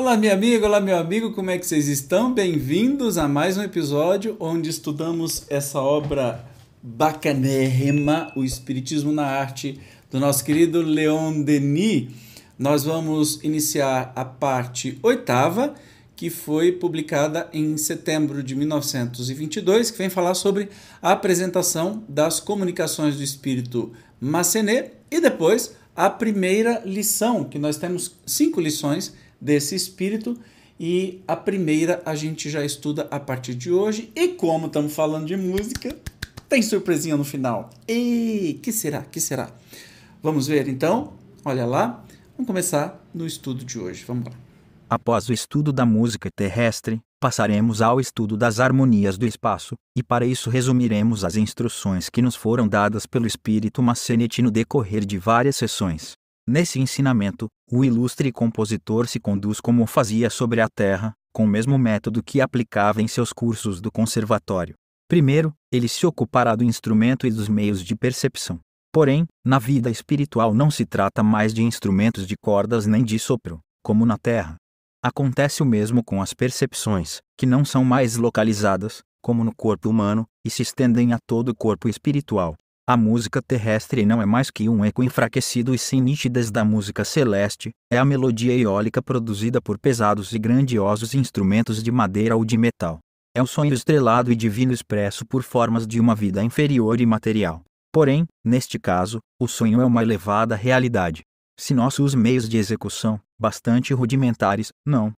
Olá, minha amiga, olá, meu amigo, como é que vocês estão? Bem-vindos a mais um episódio onde estudamos essa obra bacanérrima, O Espiritismo na Arte, do nosso querido Leon Denis. Nós vamos iniciar a parte oitava, que foi publicada em setembro de 1922, que vem falar sobre a apresentação das comunicações do espírito Massenet e depois a primeira lição, que nós temos cinco lições desse espírito. E a primeira a gente já estuda a partir de hoje. E como estamos falando de música, tem surpresinha no final. E que será? Que será? Vamos ver então? Olha lá. Vamos começar no estudo de hoje. Vamos lá. Após o estudo da música terrestre, passaremos ao estudo das harmonias do espaço, e para isso resumiremos as instruções que nos foram dadas pelo Espírito Massenet no decorrer de várias sessões. Nesse ensinamento, o ilustre compositor se conduz como fazia sobre a Terra, com o mesmo método que aplicava em seus cursos do conservatório. Primeiro, ele se ocupará do instrumento e dos meios de percepção. Porém, na vida espiritual não se trata mais de instrumentos de cordas nem de sopro, como na Terra. Acontece o mesmo com as percepções, que não são mais localizadas, como no corpo humano, e se estendem a todo o corpo espiritual. A música terrestre não é mais que um eco enfraquecido e sem nitidez da música celeste, é a melodia eólica produzida por pesados e grandiosos instrumentos de madeira ou de metal. É o sonho estrelado e divino expresso por formas de uma vida inferior e material. Porém, neste caso, o sonho é uma elevada realidade. Se nossos meios de execução, bastante rudimentares, não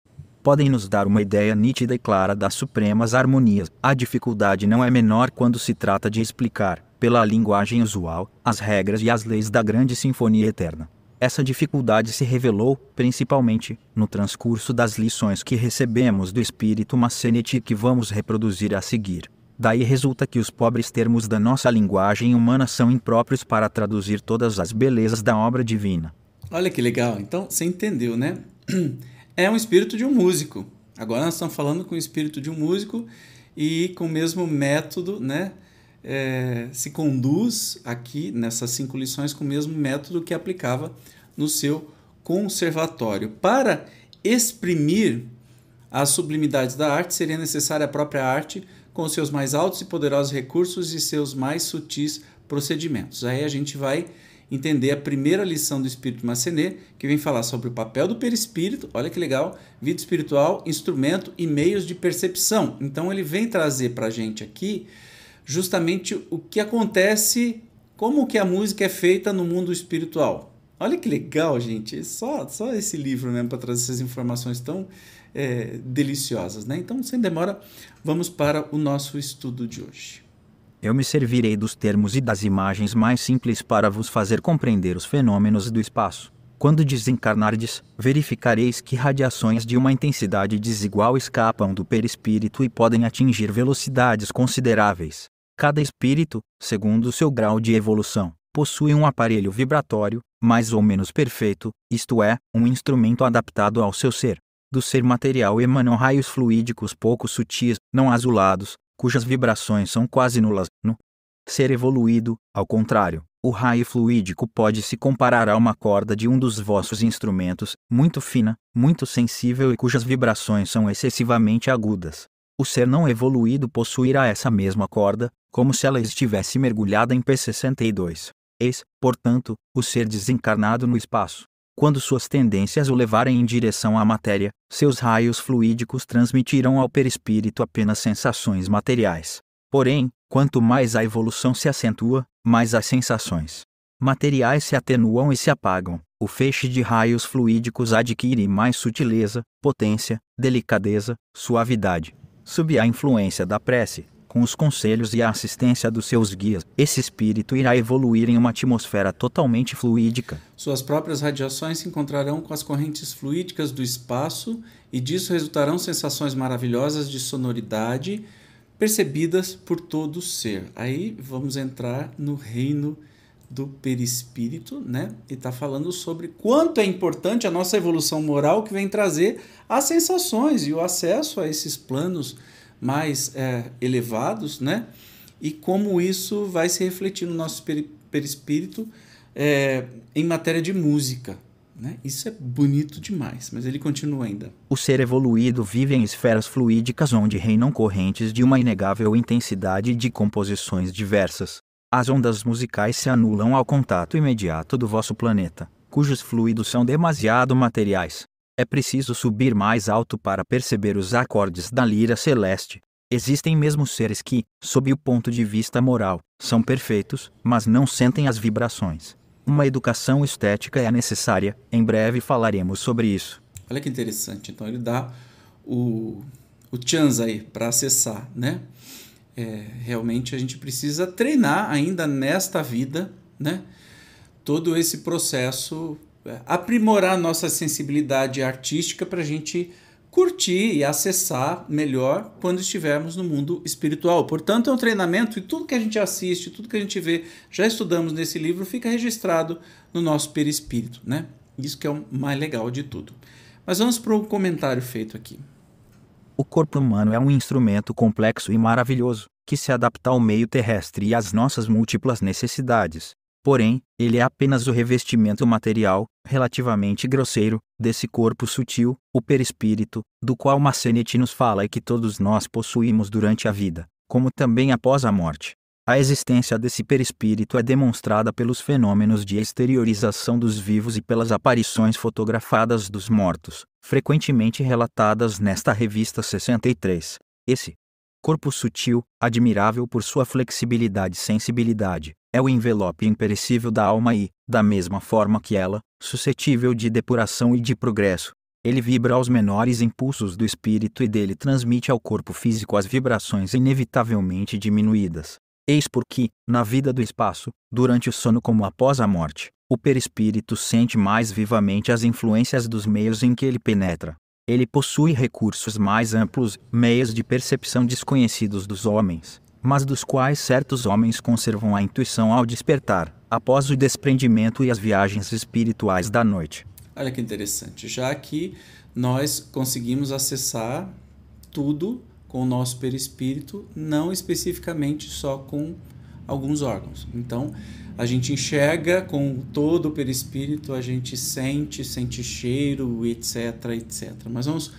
podem nos dar uma ideia nítida e clara das supremas harmonias, a dificuldade não é menor quando se trata de explicar, pela linguagem usual, as regras e as leis da grande sinfonia eterna. Essa dificuldade se revelou, principalmente, no transcurso das lições que recebemos do espírito Massenet que vamos reproduzir a seguir. Daí resulta que os pobres termos da nossa linguagem humana são impróprios para traduzir todas as belezas da obra divina. Olha que legal. Então, você entendeu, né? É um espírito de um músico. Agora nós estamos falando com o espírito de um músico e com o mesmo método, né? É, se conduz aqui nessas cinco lições com o mesmo método que aplicava no seu conservatório. Para exprimir as sublimidades da arte, seria necessária a própria arte com seus mais altos e poderosos recursos e seus mais sutis procedimentos. Aí a gente vai entender a primeira lição do Espírito Massenet, que vem falar sobre o papel do perispírito, olha que legal, vida espiritual, instrumento e meios de percepção. Então ele vem trazer para a gente aqui justamente o que acontece, como que a música é feita no mundo espiritual. Olha que legal, gente. Só, só esse livro mesmo para trazer essas informações tão é, deliciosas, né? Então, sem demora, vamos para o nosso estudo de hoje. Eu me servirei dos termos e das imagens mais simples para vos fazer compreender os fenômenos do espaço. Quando desencarnardes, verificareis que radiações de uma intensidade desigual escapam do perispírito e podem atingir velocidades consideráveis. Cada espírito, segundo o seu grau de evolução, possui um aparelho vibratório, mais ou menos perfeito, isto é, um instrumento adaptado ao seu ser. Do ser material emanam raios fluídicos pouco sutis, não azulados, cujas vibrações são quase nulas. No ser evoluído, ao contrário, o raio fluídico pode se comparar a uma corda de um dos vossos instrumentos, muito fina, muito sensível e cujas vibrações são excessivamente agudas. O ser não evoluído possuirá essa mesma corda, como se ela estivesse mergulhada em P62. Eis, portanto, o ser desencarnado no espaço. Quando suas tendências o levarem em direção à matéria, seus raios fluídicos transmitirão ao perispírito apenas sensações materiais. Porém, quanto mais a evolução se acentua, mais as sensações materiais se atenuam e se apagam. O feixe de raios fluídicos adquire mais sutileza, potência, delicadeza, suavidade. Sob a influência da prece, com os conselhos e a assistência dos seus guias, esse espírito irá evoluir em uma atmosfera totalmente fluídica. Suas próprias radiações se encontrarão com as correntes fluídicas do espaço e disso resultarão sensações maravilhosas de sonoridade, percebidas por todo o ser. Aí vamos entrar no reino do perispírito, né? E está falando sobre quanto é importante a nossa evolução moral que vem trazer as sensações e o acesso a esses planos mais é, elevados, né? E como isso vai se refletir no nosso perispírito é, em matéria de música, Né? Isso é bonito demais, mas ele continua ainda. O ser evoluído vive em esferas fluídicas onde reinam correntes de uma inegável intensidade de composições diversas. As ondas musicais se anulam ao contato imediato do vosso planeta, cujos fluidos são demasiado materiais. É preciso subir mais alto para perceber os acordes da lira celeste. Existem mesmo seres que, sob o ponto de vista moral, são perfeitos, mas não sentem as vibrações. Uma educação estética é necessária, em breve falaremos sobre isso. Olha que interessante. Então ele dá o, o chance aí para acessar, né? É, realmente a gente precisa treinar ainda nesta vida, né? Todo esse processo, é, aprimorar nossa sensibilidade artística para a gente curtir e acessar melhor quando estivermos no mundo espiritual. Portanto, é um treinamento e tudo que a gente assiste, tudo que a gente vê, já estudamos nesse livro, fica registrado no nosso perispírito, né? Isso que é o mais legal de tudo. Mas vamos para o comentário feito aqui. O corpo humano é um instrumento complexo e maravilhoso, que se adapta ao meio terrestre e às nossas múltiplas necessidades. Porém, ele é apenas o revestimento material, relativamente grosseiro, desse corpo sutil, o perispírito, do qual Massenet nos fala e que todos nós possuímos durante a vida, como também após a morte. A existência desse perispírito é demonstrada pelos fenômenos de exteriorização dos vivos e pelas aparições fotografadas dos mortos, frequentemente relatadas nesta revista 63. Esse corpo sutil, admirável por sua flexibilidade e sensibilidade, é o envelope imperecível da alma e, da mesma forma que ela, suscetível de depuração e de progresso. Ele vibra aos menores impulsos do espírito e dele transmite ao corpo físico as vibrações inevitavelmente diminuídas. Eis porque, na vida do espaço, durante o sono como após a morte, o perispírito sente mais vivamente as influências dos meios em que ele penetra. Ele possui recursos mais amplos, meios de percepção desconhecidos dos homens, mas dos quais certos homens conservam a intuição ao despertar, após o desprendimento e as viagens espirituais da noite. Olha que interessante. Já que nós conseguimos acessar tudo com o nosso perispírito, não especificamente só com alguns órgãos. Então, a gente enxerga com todo o perispírito, a gente sente, sente cheiro, etc, etc. Mas vamos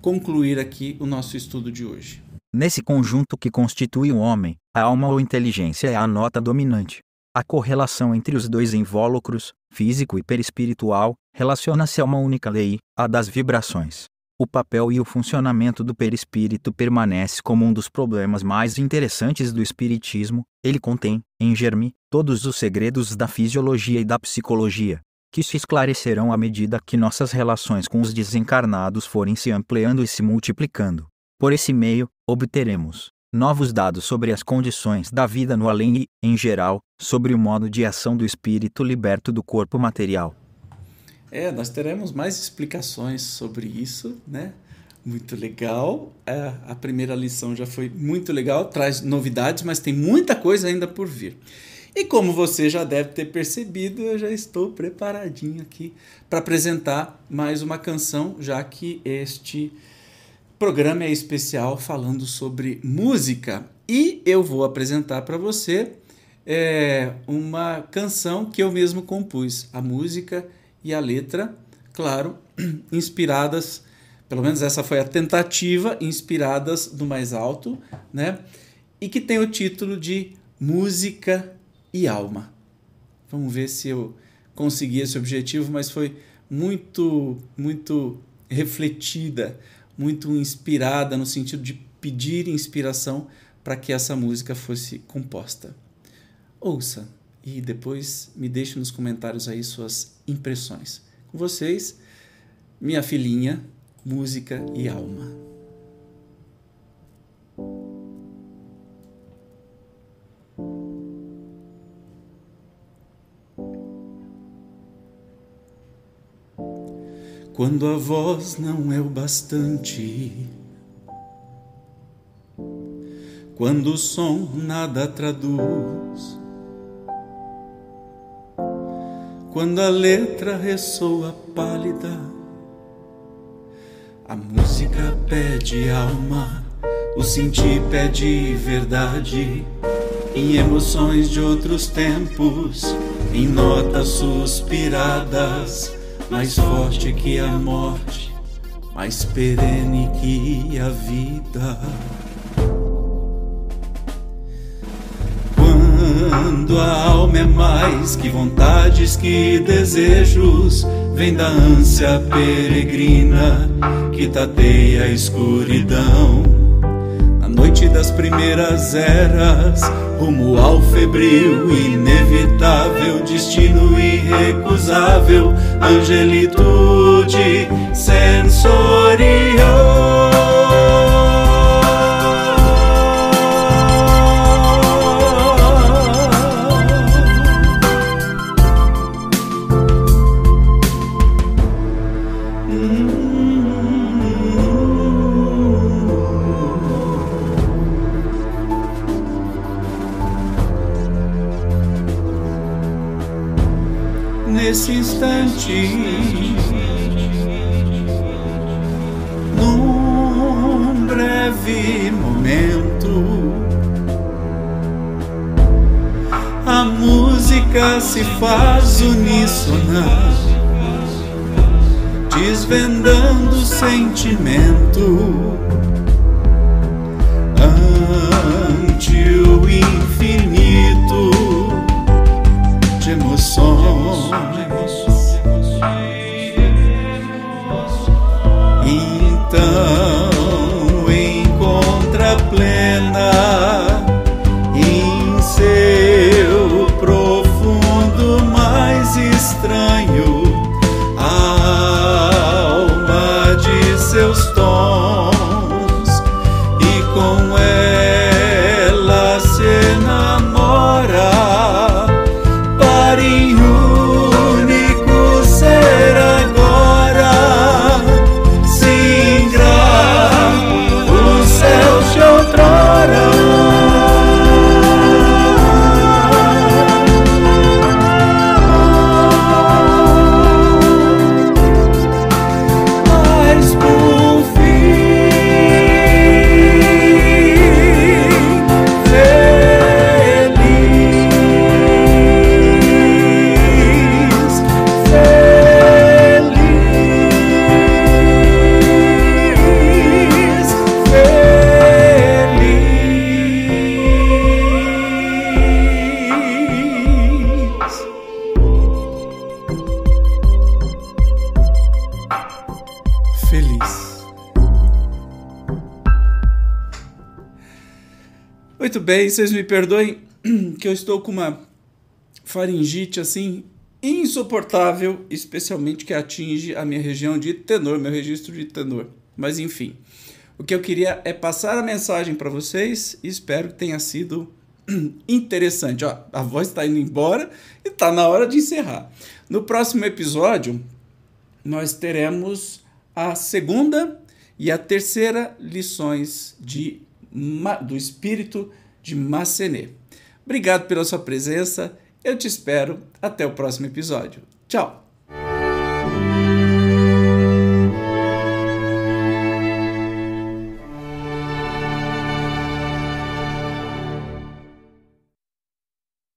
concluir aqui o nosso estudo de hoje. Nesse conjunto que constitui o homem, a alma ou inteligência é a nota dominante. A correlação entre os dois invólucros, físico e perispiritual, relaciona-se a uma única lei, a das vibrações. O papel e o funcionamento do perispírito permanece como um dos problemas mais interessantes do espiritismo. Ele contém, em germe, todos os segredos da fisiologia e da psicologia, que se esclarecerão à medida que nossas relações com os desencarnados forem se ampliando e se multiplicando. Por esse meio, obteremos novos dados sobre as condições da vida no além e, em geral, sobre o modo de ação do espírito liberto do corpo material. É, nós teremos mais explicações sobre isso, né? Muito legal. É, a primeira lição já foi muito legal, traz novidades, mas tem muita coisa ainda por vir. E como você já deve ter percebido, eu já estou preparadinho aqui para apresentar mais uma canção, já que este programa é especial falando sobre música. E eu vou apresentar para você é, uma canção que eu mesmo compus. A música e a letra, claro, inspiradas, pelo menos essa foi a tentativa, inspiradas do mais alto, né? E que tem o título de Música e Alma. Vamos ver se eu consegui esse objetivo, mas foi muito, muito refletida, muito inspirada no sentido de pedir inspiração para que essa música fosse composta. Ouça e depois me deixe nos comentários aí suas impressões. Com vocês, minha filhinha, música e alma. Quando a voz não é o bastante, quando o som nada traduz quando a letra ressoa pálida. A música pede alma, o sentir pede verdade. Em emoções de outros tempos, em notas suspiradas, mais forte que a morte, mais perene que a vida. Quando a alma é mais que vontades, que desejos, vem da ânsia peregrina que tateia a escuridão. Na noite das primeiras eras, rumo ao febril, inevitável, destino irrecusável, angelitude sensorial. Breve momento, a música se faz uníssona, desvendando o sentimento. Ante o infinito de emoções. Feliz. Muito bem, vocês me perdoem que eu estou com uma faringite assim insuportável, especialmente que atinge a minha região de tenor, meu registro de tenor. Mas enfim, o que eu queria é passar a mensagem para vocês e espero que tenha sido interessante. Ó, a voz está indo embora e está na hora de encerrar. No próximo episódio, nós teremos a segunda e a terceira lições de, do espírito de Massenet. Obrigado pela sua presença. Eu te espero até o próximo episódio. Tchau!